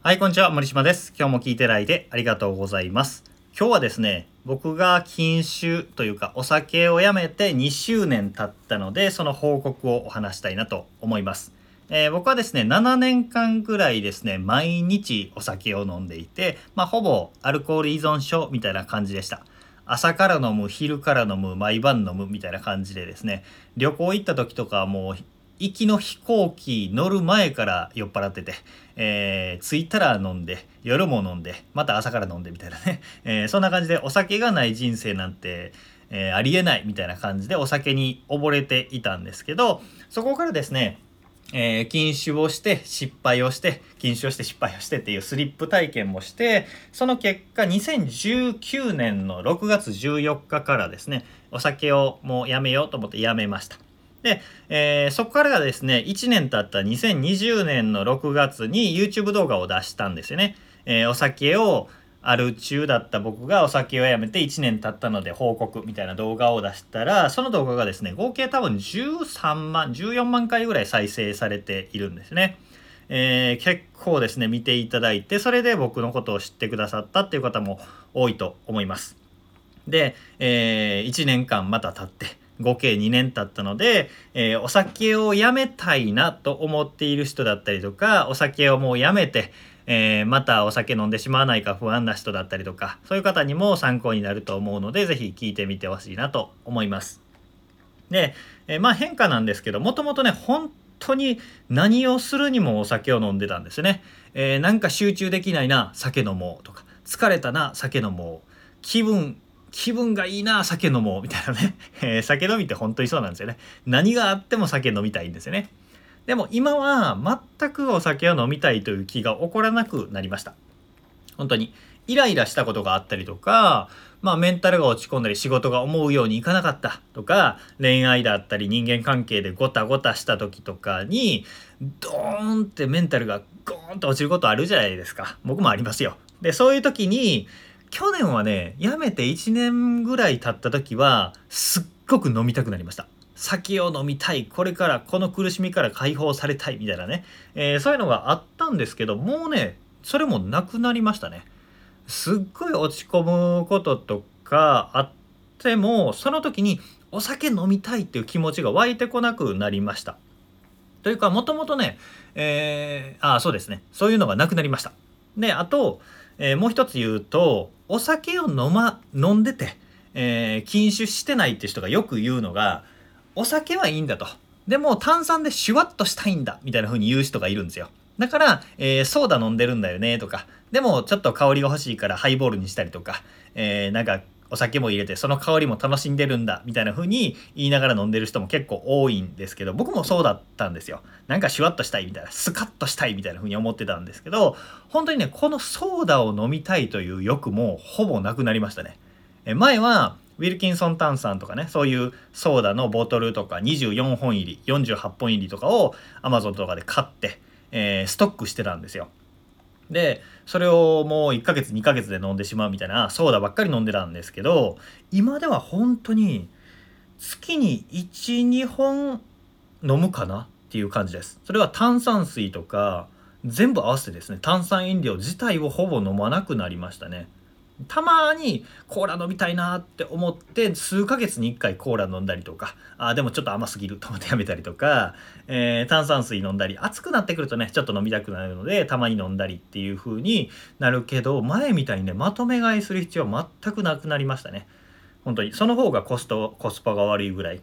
はい、こんにちは。森島です。今日も聞いていただいてありがとうございます。今日はですね、僕が禁酒というかお酒をやめて2周年経ったので、その報告をお話したいなと思います。えー僕はですね、7年間ぐらいですね、毎日お酒を飲んでいて、まあ、ほぼアルコール依存症みたいな感じでした。朝から飲む、昼から飲む、毎晩飲むみたいな感じでですね、旅行行った時とかもう行きの飛行機乗る前から酔っ払ってて、えー着いたら飲んで夜も飲んでまた朝から飲んでみたいなね、えーそんな感じでお酒がない人生なんて、えーありえないみたいな感じでお酒に溺れていたんですけどそこからですねえー禁酒をして失敗をして禁酒をして失敗をしてっていうスリップ体験もしてその結果2019年の6月14日からですねお酒をもうやめようと思ってやめました。で、えーそこからがですね1年経った2020年の6月に YouTube 動画を出したんですよね、えーお酒をある中だった僕がお酒をやめて1年経ったので報告みたいな動画を出したらその動画がですね合計多分13万14万回ぐらい再生されているんですね。えー結構ですね見ていただいてそれで僕のことを知ってくださったっていう方も多いと思います。で、え1年間また経って合計2年経ったので、えーお酒をやめたいなと思っている人だったりとかお酒をもうやめて、えーまたお酒飲んでしまわないか不安な人だったりとかそういう方にも参考になると思うので是非聞いてみてほしいなと思います。で、えーまあ変化なんですけどもともとね本当に何をするにもお酒を飲んでたんですね。えなんか集中できないな酒飲もうとか疲れたな酒飲もう気分気分がいいな酒飲もうみたいなね、え酒飲みって本当にそうなんですよね。何があっても酒飲みたいんですよね。でも今は全くお酒を飲みたいという気が起こらなくなりました。本当にイライラしたことがあったりとかまあメンタルが落ち込んだり仕事が思うようにいかなかったとか恋愛だったり人間関係でゴタゴタした時とかにドーンってメンタルがゴーンと落ちることあるじゃないですか。僕もありますよ。でそういう時に去年はね辞めて1年ぐらい経った時はすっごく飲みたくなりました。酒を飲みたい。これからこの苦しみから解放されたい。みたいなね、えーそういうのがあったんですけどもうねそれもなくなりましたね。すっごい落ち込むこととかあってもその時にお酒飲みたいっていう気持ちが湧いてこなくなりました。というかもともとね、えーあそうですね。そういうのがなくなりました。であと、えーもう一つ言うとお酒を飲,、ま、飲んでて、えー禁酒してないって人がよく言うのがお酒はいいんだと。でも炭酸でシュワッとしたいんだみたいな風に言う人がいるんですよ。だから、えーソーダ飲んでるんだよねとか。でもちょっと香りが欲しいからハイボールにしたりとか、えーなんかお酒も入れてその香りも楽しんでるんだみたいな風に言いながら飲んでる人も結構多いんですけど僕もそうだったんですよ。なんかシュワッとしたいみたいなスカッとしたいみたいな風に思ってたんですけど本当にねこのソーダを飲みたいという欲もほぼなくなりましたね。え前はウィルキンソン炭酸とかねそういうソーダのボトルとか24本入り48本入りとかを Amazon とかで買って、えーストックしてたんですよ。でそれをもう1ヶ月2ヶ月で飲んでしまうみたいなソーダばっかり飲んでたんですけど今では本当に月に12本飲むかなっていう感じです。それは炭酸水とか全部合わせてですね炭酸飲料自体をほぼ飲まなくなりましたね。たまにコーラ飲みたいなって思って数ヶ月に1回コーラ飲んだりとかあでもちょっと甘すぎると思ってやめたりとか、えー炭酸水飲んだり暑くなってくるとねちょっと飲みたくなるのでたまに飲んだりっていう風になるけど前みたいにねまとめ買いする必要は全くなくなりましたね。本当に。その方がコストコスパが悪いぐらい。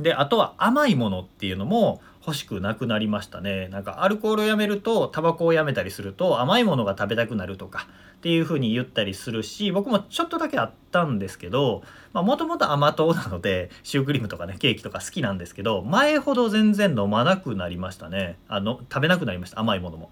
であとは甘いものっていうのも欲しくなくなりましたね。なんかアルコールをやめるとタバコをやめたりすると甘いものが食べたくなるとかっていう風に言ったりするし僕もちょっとだけあったんですけどもともと甘党なのでシュークリームとかねケーキとか好きなんですけど前ほど全然飲まなくなりましたね。あの食べなくなりました甘いものも。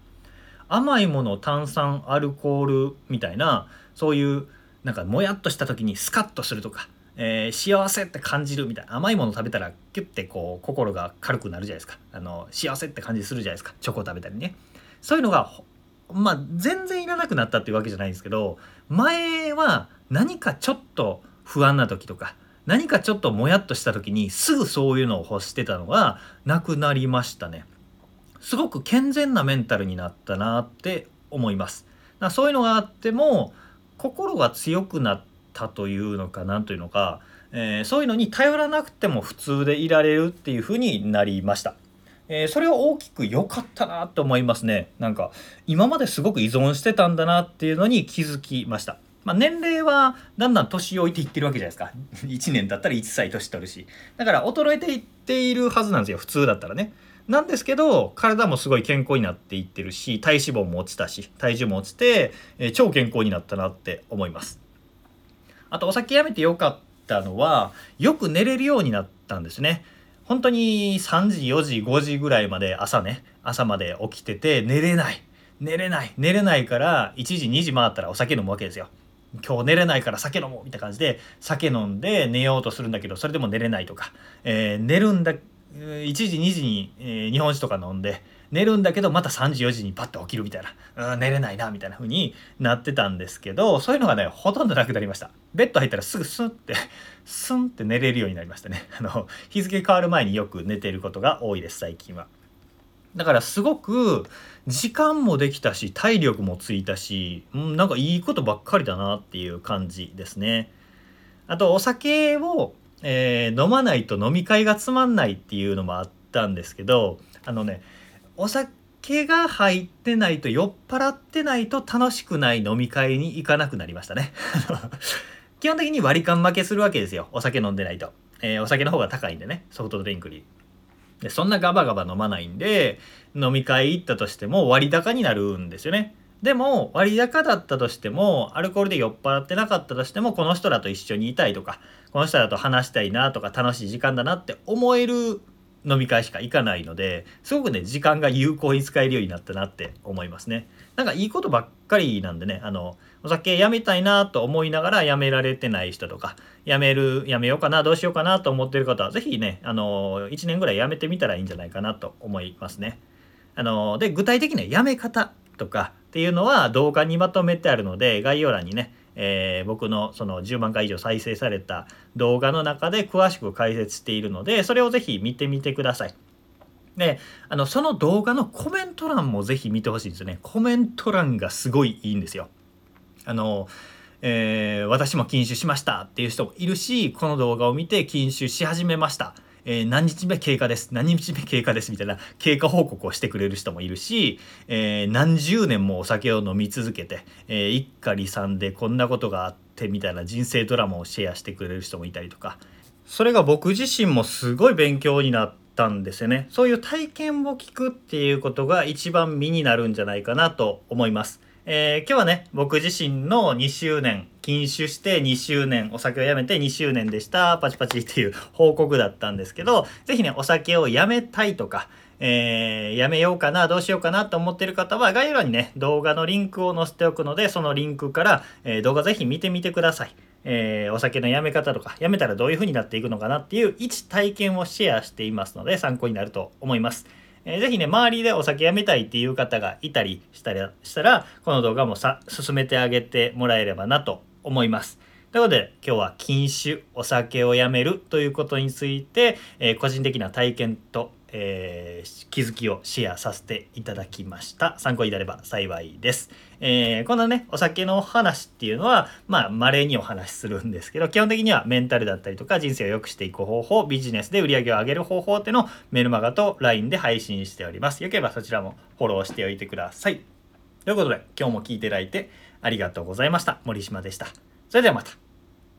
甘いもの炭酸アルコールみたいなそういうなんかもやっとした時にスカッとするとか、えー幸せって感じるみたいな甘いもの食べたらキュッてこう心が軽くなるじゃないですか。あの幸せって感じするじゃないですか。チョコ食べたりね。そういうのがまあ全然いらなくなったっていうわけじゃないんですけど前は何かちょっと不安な時とか何かちょっともやっとした時にすぐそういうのを欲してたのがなくなりましたね。すごく健全なメンタルになったなって思います。だそういうのがあっても心が強くなったというのか何というのか、えー、そういうのに頼らなくても普通でいられるっていうふうになりました。えー、それは大きく良かったなと思いますね。なんか今まですごく依存してたんだなっていうのに気づきました。まあ、年齢はだんだん年老いていってるわけじゃないですか。1年だったら1歳年取るし。だから衰えていっているはずなんですよ。普通だったらね。なんですけど、体もすごい健康になっていってるし、体脂肪も落ちたし、体重も落ちて、えー、超健康になったなって思います。あと、お酒やめてよかったのは、よく寝れるようになったんですね。本当に3時、4時、5時ぐらいまで朝ね、朝まで起きてて寝れない。寝れない。寝れないから1時、2時回ったらお酒飲むわけですよ。今日寝れないから酒飲もうみたいな感じで酒飲んで寝ようとするんだけどそれでも寝れないとか、えー、寝るんだ1時2時に、えー、日本酒とか飲んで寝るんだけどまた3時4時にパッと起きるみたいな、うん、寝れないなみたいな風になってたんですけどそういうのがねほとんどなくなりました。ベッド入ったらすぐスンってスンって寝れるようになりましたね。あの日付変わる前によく寝てることが多いです最近は。だからすごく時間もできたし体力もついたし、うん、なんかいいことばっかりだなっていう感じですね。あとお酒をえー、飲まないと飲み会がつまんないっていうのもあったんですけどあのねお酒が入ってないと酔っ払ってないと楽しくない飲み会に行かなくなりましたね。基本的に割り勘負けするわけですよ。お酒飲んでないと、えー、お酒の方が高いんでね。ソフトドリンクに。でそんなガバガバ飲まないんで飲み会行ったとしても割高になるんですよね。でも割高だったとしてもアルコールで酔っ払ってなかったとしてもこの人らと一緒にいたいとかこの人らと話したいなとか楽しい時間だなって思える飲み会しか行かないのですごくね時間が有効に使えるようになったなって思いますね。なんかいいことばっかりなんでねあのお酒やめたいなと思いながらやめられてない人とかやめるやめようかなどうしようかなと思ってる方は是非ねあの1年ぐらいやめてみたらいいんじゃないかなと思いますね。あので具体的なやめ方とかっていうのは動画にまとめてあるので概要欄にね、えー、僕のその10万回以上再生された動画の中で詳しく解説しているのでそれをぜひ見てみてください。であのその動画のコメント欄もぜひ見てほしいんですよね。コメント欄がすごいいいんですよ。あのえー、私も禁酒しましたっていう人もいるしこの動画を見て禁酒し始めましたえー、何日目経過です、何日目経過ですみたいな経過報告をしてくれる人もいるし、えー、何十年もお酒を飲み続けて、えー、一家離散でこんなことがあってみたいな人生ドラマをシェアしてくれる人もいたりとか、それが僕自身もすごい勉強になったんですよね。そういう体験を聞くっていうことが一番身になるんじゃないかなと思います。えー、今日はね、僕自身の2周年、禁酒して2周年、お酒をやめて2周年でした、パチパチっていう報告だったんですけど、是非ね、お酒をやめたいとか、えー、やめようかな、どうしようかなと思ってる方は、概要欄にね、動画のリンクを載せておくので、そのリンクから、えー、動画ぜひ見てみてください。えー、お酒のやめ方とか、やめたらどういう風になっていくのかなっていう一体験をシェアしていますので、参考になると思います。えー、ぜひね、周りでお酒やめたいっていう方がいたりしたら、したらこの動画もさ、進めてあげてもらえればなと思います。ということで、今日は禁酒、お酒をやめるということについて、えー、個人的な体験と、えー、気づきをシェアさせていただきました。参考になれば幸いです。えー、このね、お酒の話っていうのは、まあ、稀にお話しするんですけど、基本的にはメンタルだったりとか、人生を良くしていく方法、ビジネスで売り上げを上げる方法っていうのをメルマガと LINE で配信しております。よければそちらもフォローしておいてください。ということで、今日も聞いていただいてありがとうございました。森島でした。それではまた。